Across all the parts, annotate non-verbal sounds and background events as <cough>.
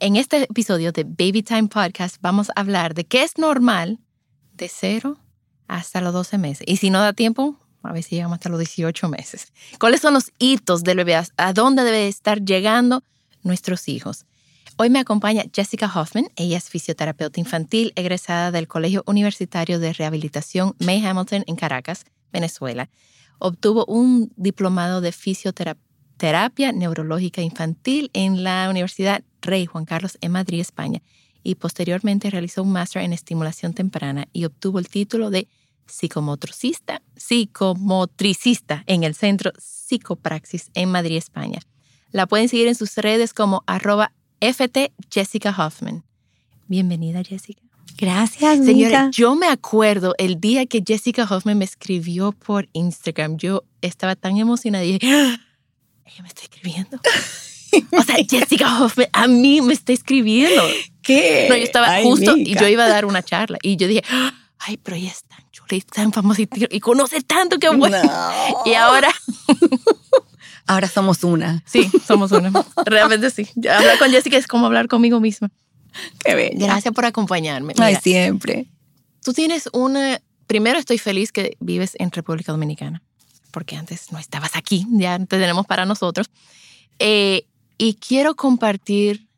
En este episodio de Baby Time Podcast vamos a hablar de qué es normal de cero hasta los 12 meses. Y si no da tiempo, a ver si llegamos hasta los 18 meses. ¿Cuáles son los hitos del bebé? ¿A dónde debe estar llegando nuestros hijos? Hoy me acompaña Jessica Hoffman. Ella es fisioterapeuta infantil egresada del Colegio Universitario de Rehabilitación May Hamilton en Caracas, Venezuela. Obtuvo un diplomado de fisioterapia neurológica infantil en la Universidad Rey Juan Carlos en Madrid, España, y posteriormente realizó un máster en estimulación temprana y obtuvo el título de psicomotricista, psicomotricista en el Centro Psicopraxis en Madrid, España. La pueden seguir en sus redes como arroba FT Jessica Hoffman. Bienvenida, Jessica. Gracias, Señora, yo me acuerdo el día que Jessica Hoffman me escribió por Instagram. Yo estaba tan emocionada y dije, ¡Ah! ella me está escribiendo. <laughs> o sea, Jessica Hoffman a mí me está escribiendo. ¿Qué? No, yo estaba Ay, justo y Mica. yo iba a dar una charla y yo dije, ay, pero ella es tan chula y tan famosa y, y conoce tanto que bueno. No. Y ahora, <laughs> Ahora somos una. sí, somos una. Realmente sí. Hablar con Jessica es como hablar conmigo misma. Qué bella. Gracias por acompañarme. Ay, Mira, siempre. Tú tienes una... Primero estoy feliz que vives en República Dominicana, porque antes no estabas aquí, ya te tenemos para nosotros. Eh, y quiero compartir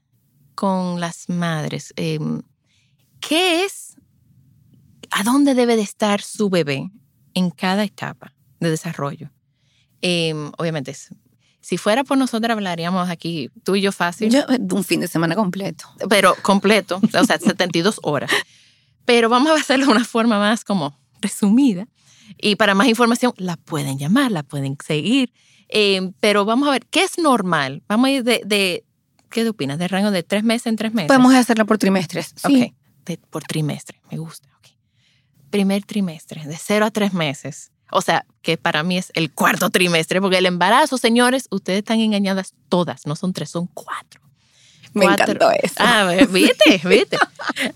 con las madres eh, qué es, a dónde debe de estar su bebé en cada etapa de desarrollo. Eh, obviamente, si fuera por nosotros hablaríamos aquí tú y yo fácil Yo, un fin de semana completo. pero completo, o sea, 72 horas. Pero vamos a hacerlo de una forma más como resumida. Y para más información, la pueden llamar, la pueden seguir. Eh, pero vamos a ver, ¿qué es normal? Vamos a ir de, de ¿qué te opinas? ¿De rango de tres meses en tres meses? Podemos hacerlo por trimestres. Sí. Ok, de- por trimestre, me gusta. ok. Primer trimestre, de cero a tres meses. O sea, que para mí es el cuarto trimestre, porque el embarazo, señores, ustedes están engañadas todas, no son tres, son cuatro. Me Cuatro. encantó eso. Ah, viste, <laughs> viste.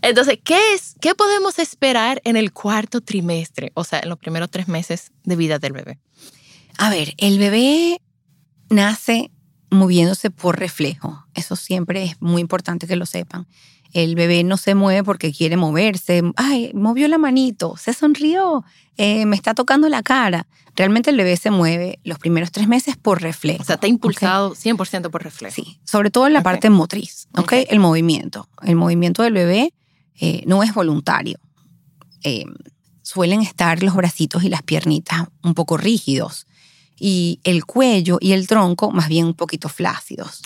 Entonces, ¿qué es? ¿Qué podemos esperar en el cuarto trimestre? O sea, en los primeros tres meses de vida del bebé. A ver, el bebé nace moviéndose por reflejo. Eso siempre es muy importante que lo sepan. El bebé no se mueve porque quiere moverse. Ay, movió la manito, se sonrió, eh, me está tocando la cara. Realmente el bebé se mueve los primeros tres meses por reflejo. O sea, está impulsado 100% por reflejo. Sí, sobre todo en la parte motriz, ¿ok? Ok. El movimiento. El movimiento del bebé eh, no es voluntario. Eh, suelen estar los bracitos y las piernitas un poco rígidos y el cuello y el tronco más bien un poquito flácidos.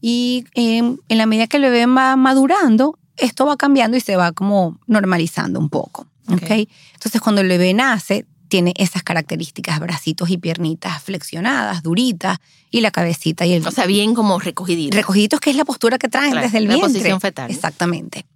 Y eh, en la medida que el bebé va madurando, esto va cambiando y se va como normalizando un poco. Ok. ¿ok? Entonces cuando el bebé nace, tiene esas características, bracitos y piernitas flexionadas, duritas, y la cabecita y el O sea, bien como recogidito. recogiditos, que es la postura que traen Claro, desde el la vientre. posición fetal. Exactamente.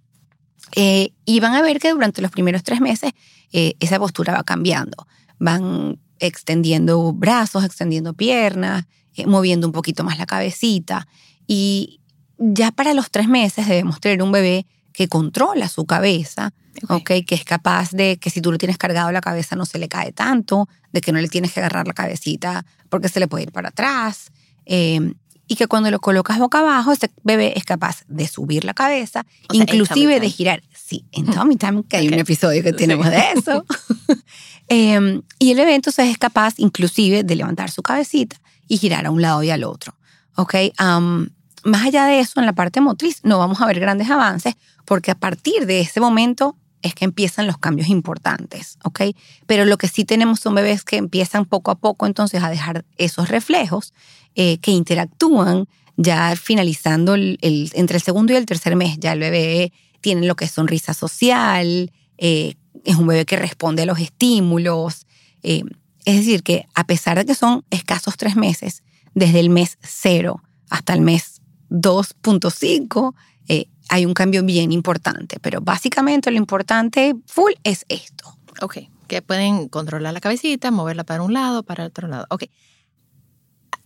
Eh, y van a ver que durante los primeros tres meses eh, esa postura va cambiando. Van extendiendo brazos, extendiendo piernas, eh, moviendo un poquito más la cabecita. Y ya para los tres meses debemos tener un bebé que controla su cabeza, Ok. ¿ok? Que es capaz de que si tú lo tienes cargado la cabeza no se le cae tanto, de que no le tienes que agarrar la cabecita porque se le puede ir para atrás. eh, y que cuando lo colocas boca abajo, ese bebé es capaz de subir la cabeza, O sea, inclusive tummy de girar. Sí, en Tommy Time, que hay Ok. un episodio que Sí. tenemos de eso. <laughs> Eh, y el bebé entonces es capaz inclusive de levantar su cabecita y girar a un lado y al otro. ¿Ok? Am, más allá de eso, en la parte motriz no vamos a ver grandes avances porque a partir de ese momento es que empiezan los cambios importantes, ¿ok? Pero lo que sí tenemos son bebés que empiezan poco a poco entonces a dejar esos reflejos eh, que interactúan ya finalizando el, entre el segundo y el tercer mes. Ya el bebé tiene lo que es sonrisa social, eh, es un bebé que responde a los estímulos. Eh, es decir, que a pesar de que son escasos tres meses, desde el mes cero hasta el mes 2.5, hay un cambio bien importante, pero básicamente lo importante full es esto. Ok, que pueden controlar la cabecita, moverla para un lado, para el otro lado. Ok.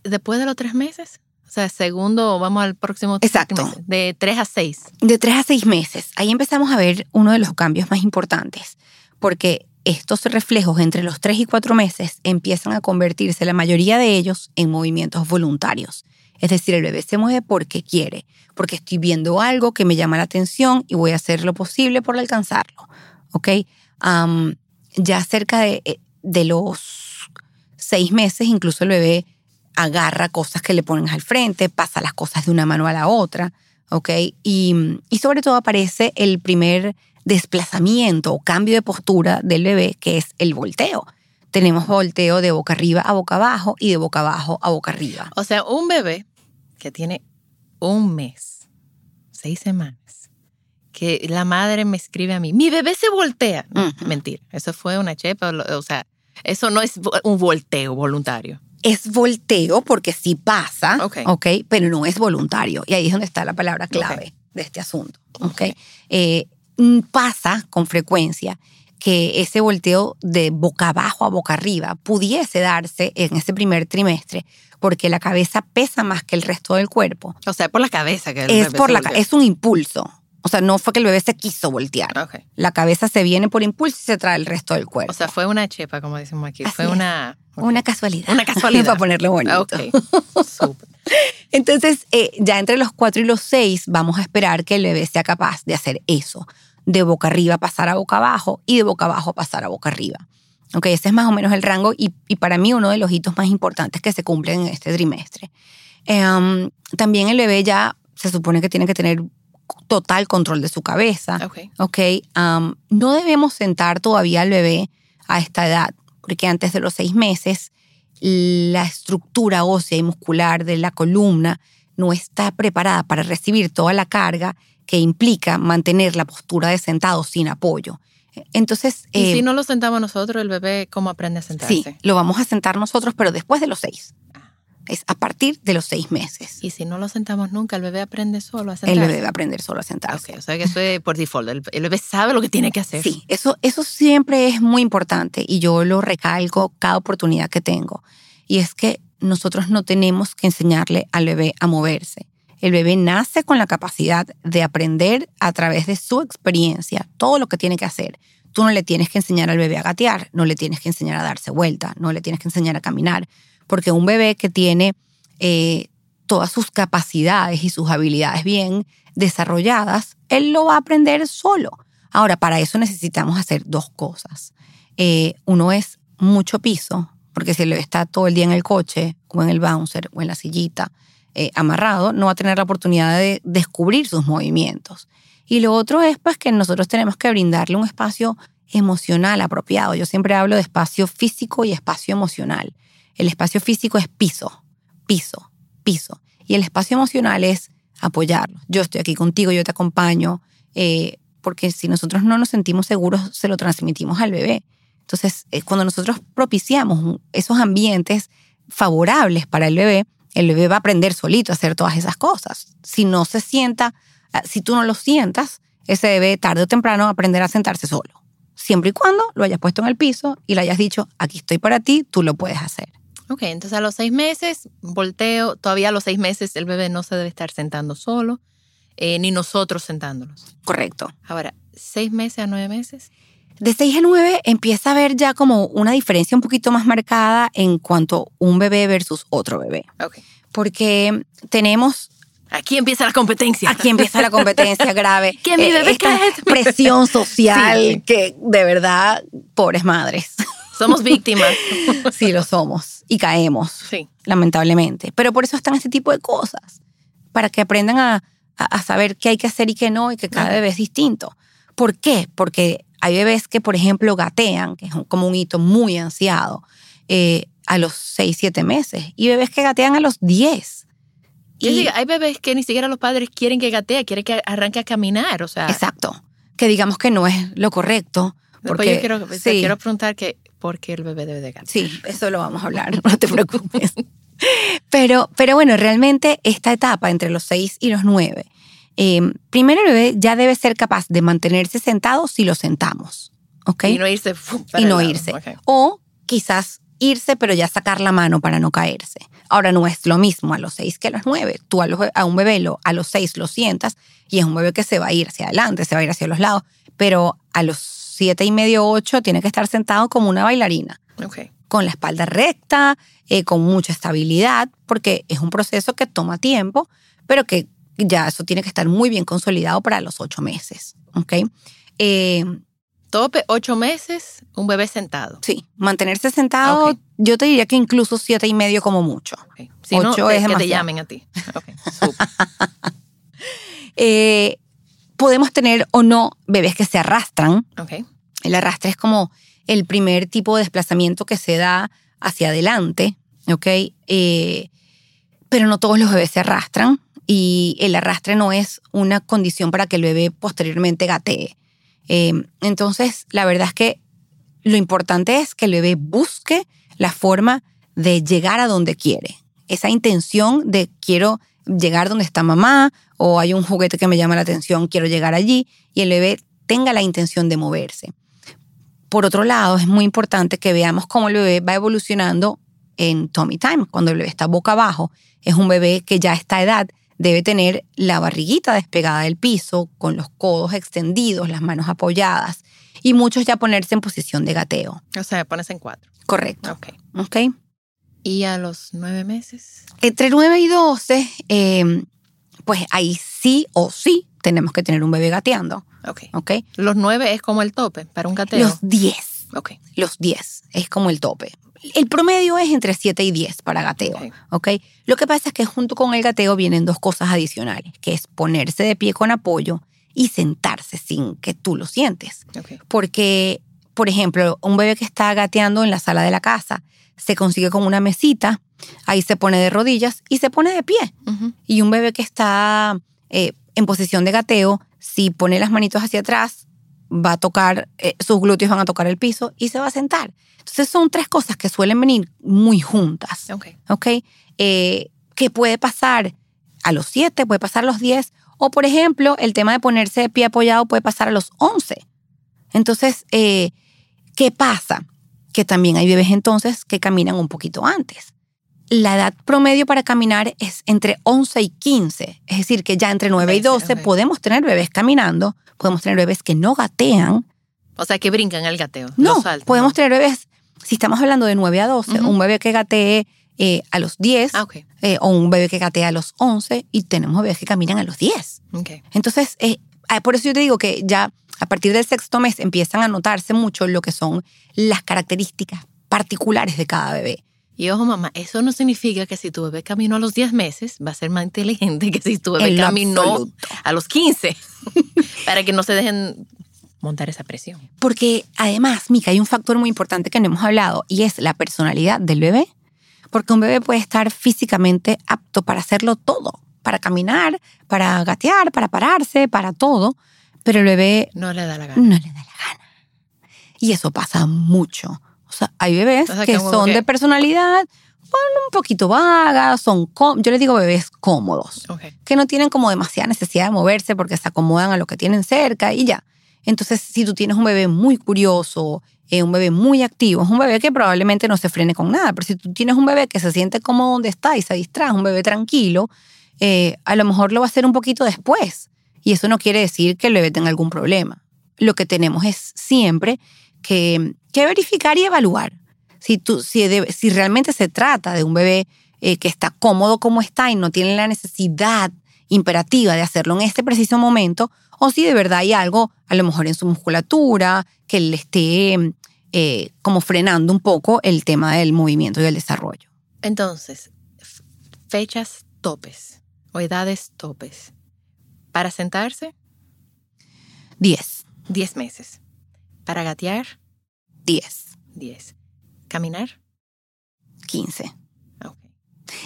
Después de los tres meses, o sea, segundo, vamos al próximo Exacto. de tres a seis. De tres a seis meses. Ahí empezamos a ver uno de los cambios más importantes, porque estos reflejos entre los tres y cuatro meses empiezan a convertirse, la mayoría de ellos, en movimientos voluntarios. Es decir, el bebé se mueve porque quiere, porque estoy viendo algo que me llama la atención y voy a hacer lo posible por alcanzarlo. ¿Ok? ya cerca de, eh, de los seis meses, incluso el bebé agarra cosas que le ponen al frente, pasa las cosas de una mano a la otra. ¿Ok? Y, y sobre todo aparece el primer desplazamiento o cambio de postura del bebé, que es el volteo tenemos volteo de boca arriba a boca abajo y de boca abajo a boca arriba. O sea, un bebé que tiene un mes, seis semanas, que la madre me escribe a mí, mi bebé se voltea. Mentira, eso fue una chepa, o sea, eso no es un volteo voluntario. Es volteo porque sí pasa, ok, pero no es voluntario. Y ahí es donde está la palabra clave de este asunto. Okay. Eh, pasa con frecuencia que ese volteo de boca abajo a boca arriba pudiese darse en ese primer trimestre porque la cabeza pesa más que el resto del cuerpo. O sea, por la cabeza que el es por la es un impulso. O sea, no fue que el bebé se quiso voltear. La cabeza se viene por impulso y se trae el resto del cuerpo. O sea, fue una chepa, como decimos aquí. fue una... Una casualidad. Una casualidad. <laughs> Para ponerle bonito. <laughs> Entonces, eh, ya entre los cuatro y los seis vamos a esperar que el bebé sea capaz de hacer eso. De boca arriba pasar a boca abajo y de boca abajo pasar a boca arriba. Ok, ese es más o menos el rango y, para mí uno de los hitos más importantes que se cumplen en este trimestre. Em, también el bebé ya se supone que tiene que tener total control de su cabeza. Ok. no debemos sentar todavía al bebé a esta edad, porque antes de los seis meses la estructura ósea y muscular de la columna no está preparada para recibir toda la carga que implica mantener la postura de sentado sin apoyo. Entonces. ¿Y si eh, no lo sentamos nosotros, el bebé cómo aprende a sentarse? Sí, lo vamos a sentar nosotros, pero después de los seis. Es a partir de los seis meses. Y si no lo sentamos nunca, el bebé aprende solo a sentarse. El bebé va a aprender solo a sentarse. o sea que eso es por default. El, bebé sabe lo que tiene que hacer. Sí, eso, eso siempre es muy importante y yo lo recalco cada oportunidad que tengo. Y es que nosotros no tenemos que enseñarle al bebé a moverse. El bebé nace con la capacidad de aprender a través de su experiencia todo lo que tiene que hacer. Tú no le tienes que enseñar al bebé a gatear, no le tienes que enseñar a darse vuelta, no le tienes que enseñar a caminar, porque un bebé que tiene eh, todas sus capacidades y sus habilidades bien desarrolladas, él lo va a aprender solo. Ahora, para eso necesitamos hacer dos cosas. Eh, uno es mucho piso, porque si bebé está todo el día en el coche o en el bouncer o en la sillita, eh, amarrado, no va a tener la oportunidad de descubrir sus movimientos. Y lo otro es pues que nosotros tenemos que brindarle un espacio emocional apropiado. Yo siempre hablo de espacio físico y espacio emocional. El espacio físico es piso, piso, piso. Y el espacio emocional es apoyarlo. Yo estoy aquí contigo, yo te acompaño, eh, porque si nosotros no nos sentimos seguros, se lo transmitimos al bebé. Entonces, eh, cuando nosotros propiciamos esos ambientes favorables para el bebé, el bebé va a aprender solito a hacer todas esas cosas. Si no se sienta, ah, si tú no lo sientas, ese bebé tarde o temprano va a aprender a sentarse solo. Siempre y cuando lo hayas puesto en el piso y le hayas dicho, aquí estoy para ti, tú lo puedes hacer. Ok, entonces a los seis meses, volteo, todavía a los seis meses el bebé no se debe estar sentando solo, eh, ni nosotros sentándonos. Correcto. Ahora, seis meses a nueve meses. De 6 a 9 empieza a haber ya como una diferencia un poquito más marcada en cuanto un bebé versus otro bebé. Okay. Porque tenemos Aquí empieza la competencia. Aquí empieza la competencia <laughs> grave. que mi bebé eh, presión <laughs> social que de verdad, pobres madres. Somos víctimas. <laughs> sí, lo somos. Y caemos. Sí. Lamentablemente. Pero por eso están este tipo de cosas. Para que aprendan a, a, saber qué hay que hacer y qué no, y que cada bebé es distinto. ¿Por qué? Porque hay bebés que, por ejemplo, gatean, que es como un hito muy ansiado, eh, a los 6, 7 meses. Y bebés que gatean a los 10. Yo Y- hay bebés que ni siquiera los padres quieren que gatee, quieren que arranque a caminar. O sea, Exacto. Que digamos que no es lo correcto. Porque, yo quiero, te sí, quiero preguntar que por qué el bebé debe de gatear. sí, eso lo vamos a hablar, <laughs> no te preocupes. Pero, pero bueno, realmente esta etapa entre los 6 y los 9, eh, primero el bebé ya debe ser capaz de mantenerse sentado si lo sentamos. ¿Ok? Y no irse. y no irse. O quizás irse, pero ya sacar la mano para no caerse. Ahora no es lo mismo a los seis que a los nueve. Tú a, los- a un bebé lo, a los seis lo sientas y es un bebé que se va a ir hacia adelante, se va a ir hacia los lados. Pero a los siete y medio, ocho, tiene que estar sentado como una bailarina, Ok. con la espalda recta, eh, con mucha estabilidad, porque es un proceso que toma tiempo, pero que ya eso tiene que estar muy bien consolidado para los ocho meses. ¿ok? Eh, Tope, ocho meses, un bebé sentado. Sí, mantenerse sentado, yo te diría que incluso siete y medio como mucho. Si no, Ocho que, es que te llamen a ti. Ok, <laughs> súper. Eh, podemos tener o no bebés que se arrastran. El arrastre es como el primer tipo de desplazamiento que se da hacia adelante, ¿ok? Eh, pero no todos los bebés se arrastran y el arrastre no es una condición para que el bebé posteriormente gatee. Eh, entonces, la verdad es que lo importante es que el bebé busque la forma de llegar a donde quiere. Esa intención de quiero llegar donde está mamá o hay un juguete que me llama la atención, quiero llegar allí y el bebé tenga la intención de moverse. Por otro lado, es muy importante que veamos cómo el bebé va evolucionando en tummy time, cuando el bebé está boca abajo. Es un bebé que ya a esta edad debe tener la barriguita despegada del piso, con los codos extendidos, las manos apoyadas y muchos ya ponerse en posición de gateo. O sea, pones en cuatro. Correcto. Ok. ¿Ok? ¿Y a los nueve meses? Entre 9 y 12, eh, pues ahí sí o sí tenemos que tener un bebé gateando. Ok. ¿Ok? Los nueve es como el tope para un gateo. Los 10. Ok. Los 10 es como el tope. El promedio es entre 7 y 10 para gateo. Ok. ¿ok? Lo que pasa es que junto con el gateo vienen dos cosas adicionales, que es ponerse de pie con apoyo y sentarse sin que tú lo sientes. Porque, por ejemplo, un bebé que está gateando en la sala de la casa se consigue con una mesita, ahí se pone de rodillas y se pone de pie. Y un bebé que está eh, en posición de gateo, si pone las manitos hacia atrás, va a tocar, eh, sus glúteos van a tocar el piso y se va a sentar. Entonces son tres cosas que suelen venir muy juntas. Ok. ¿ok? Eh, ¿Qué puede pasar a los 7, puede pasar a los 10, o por ejemplo, el tema de ponerse de pie apoyado puede pasar a los 11. Entonces, eh, ¿qué pasa? Que también hay bebés entonces que caminan un poquito antes. La edad promedio para caminar es entre 11 y 15, es decir, que ya entre 9 y 15, 12 ok. podemos tener bebés caminando, podemos tener bebés que no gatean, O sea, que brincan el gateo. no, saltan, podemos ¿no? tener bebés, si estamos hablando de 9 a 12, Ujú. un bebé que gatee eh, a los 10 Ah, ok. eh, o un bebé que gatea a los 11 y tenemos bebés que caminan a los 10. Ok. Entonces, eh, ah, por eso yo te digo que ya a partir del sexto mes empiezan a notarse mucho lo que son las características particulares de cada bebé. Y ojo, mamá, eso no significa que si tu bebé caminó a los 10 meses, va a ser más inteligente que si tu bebé En caminó absoluto. a los 15. <laughs> para que no se dejen montar esa presión. Porque además, Mica, hay un factor muy importante que no hemos hablado y es la personalidad del bebé. Porque un bebé puede estar físicamente apto para hacerlo todo, para caminar, para gatear, para pararse, para todo, pero el bebé No le da la gana. no le da la gana. Y eso pasa mucho. Hay bebés O sea, que son que- de personalidad un poquito vaga, son yo les digo bebés cómodos, Ok. que no tienen como demasiada necesidad de moverse porque se acomodan a lo que tienen cerca y ya. Entonces, si tú tienes un bebé muy curioso, eh, un bebé muy activo, es un bebé que probablemente no se frene con nada, pero si tú tienes un bebé que se siente cómodo donde está y se distrae, un bebé tranquilo, eh, a lo mejor lo va a hacer un poquito después. Y eso no quiere decir que el bebé tenga algún problema. Lo que tenemos es siempre que, que verificar y evaluar. Si, tú, si, de- si realmente se trata de un bebé eh, que está cómodo como está y no tiene la necesidad imperativa de hacerlo en este preciso momento, o si de verdad hay algo, a lo mejor en su musculatura, que le esté eh, como frenando un poco el tema del movimiento y el desarrollo. Entonces, fechas topes o edades topes. Para sentarse, 10. 10 meses. Para gatear, 10, 10. Caminar, 15. ok.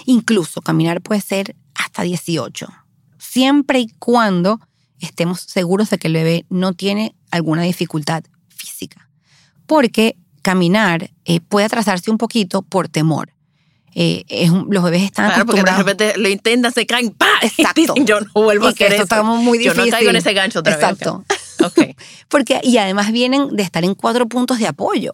Incluso caminar puede ser hasta 18, siempre y cuando estemos seguros de que el bebé no tiene alguna dificultad física. Porque caminar eh, puede atrasarse un poquito por temor. Eh, es un- los bebés están Claro, porque de acostumbrados. repente lo intentan, se caen, ¡pa! <laughs> Exacto. Y dicen, yo no vuelvo a Y que hacer esto eso. está muy Yo difícil. no caigo en ese gancho otra Exacto. vez. Ok. <laughs> Porque, y además vienen de estar en cuatro puntos de apoyo.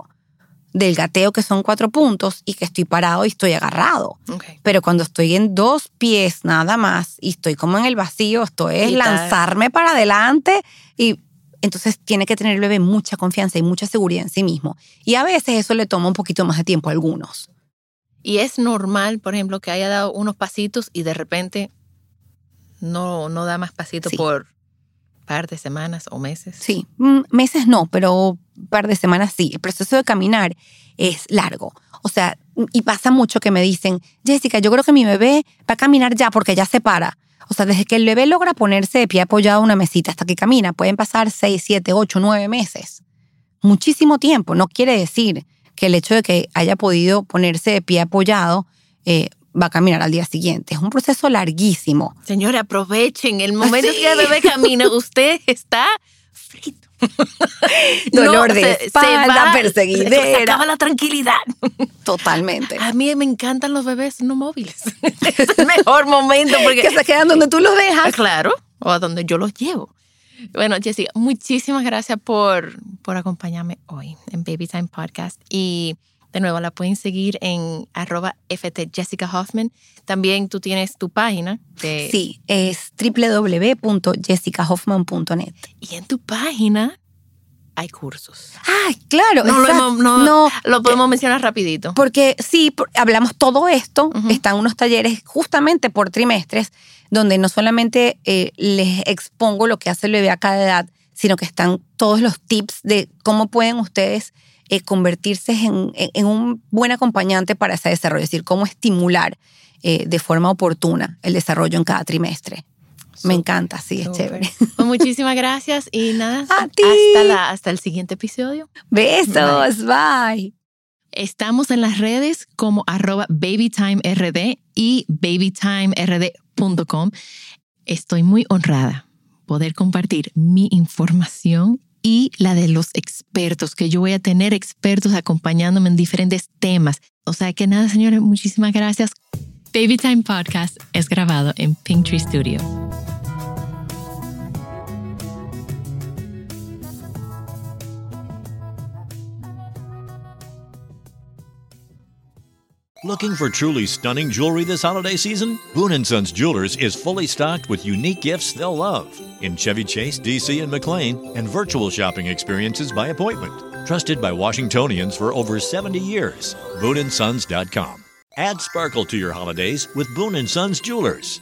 Del gateo que son cuatro puntos y que estoy parado y estoy agarrado. ok. Pero cuando estoy en dos pies nada más y estoy como en el vacío, esto es Y tal. lanzarme para adelante y entonces tiene que tener el bebé mucha confianza y mucha seguridad en sí mismo. Y a veces eso le toma un poquito más de tiempo a algunos. Y es normal, por ejemplo, que haya dado unos pasitos y de repente no, no da más pasitos Sí. por par de semanas o meses. Sí, mm, meses no, pero par de semanas sí. El proceso de caminar es largo. O sea, y pasa mucho que me dicen, Jessica, yo creo que mi bebé va a caminar ya porque ya se para. O sea, desde que el bebé logra ponerse de pie apoyado en una mesita hasta que camina, pueden pasar 6, 7, 8, 9 meses. Muchísimo tiempo. No quiere decir que el hecho de que haya podido ponerse de pie apoyado eh, va a caminar al día siguiente. Es un proceso larguísimo. Señores, aprovechen el momento Sí. que el bebé camina, <laughs> usted está frito. <laughs> Dolor de se- se espalda, va- perseguidera. Se acaba la tranquilidad. Totalmente. A mí me encantan los bebés no móviles. <laughs> es el mejor momento porque... que se quedan donde tú los Ah, dejas. Claro, o a donde yo los llevo. Bueno, Jessica, muchísimas gracias por, por acompañarme hoy en Baby Time Podcast. Y de nuevo, la pueden seguir en arroba FT Jessica Hoffman. También tú tienes tu página. de- Sí, es www.jessicahoffman.net. Y en tu página hay cursos. Ay, claro, No lo, exacto. hemos- no, No, lo podemos mencionar rapidito. porque sí, por- hablamos todo esto, están unos talleres justamente por trimestres, donde no solamente eh, les expongo lo que hace el bebé a cada edad, sino que están todos los tips de cómo pueden ustedes eh, convertirse en, un buen acompañante para ese desarrollo, es decir, cómo estimular eh, de forma oportuna el desarrollo en cada trimestre. Me encanta, sí, es chévere. Pues muchísimas gracias y nada, <laughs> A ti. hasta, la, hasta el siguiente episodio. Besos, bye. Estamos en las redes como arroba babytimerd y babytimerd.com. Estoy muy honrada poder compartir mi información y la de los expertos, que yo voy a tener expertos acompañándome en diferentes temas. O sea que nada, señores, muchísimas gracias. Baby Time Podcast es grabado en Pinktree Studio. Looking for truly stunning jewelry this holiday season? Boon & Sons Jewelers is fully stocked with unique gifts they'll love in Chevy Chase, DC, and McLean, and virtual shopping experiences by appointment. Trusted by Washingtonians for over 70 years. BooneAndSons.com. Add sparkle to your holidays with Boon & Sons Jewelers.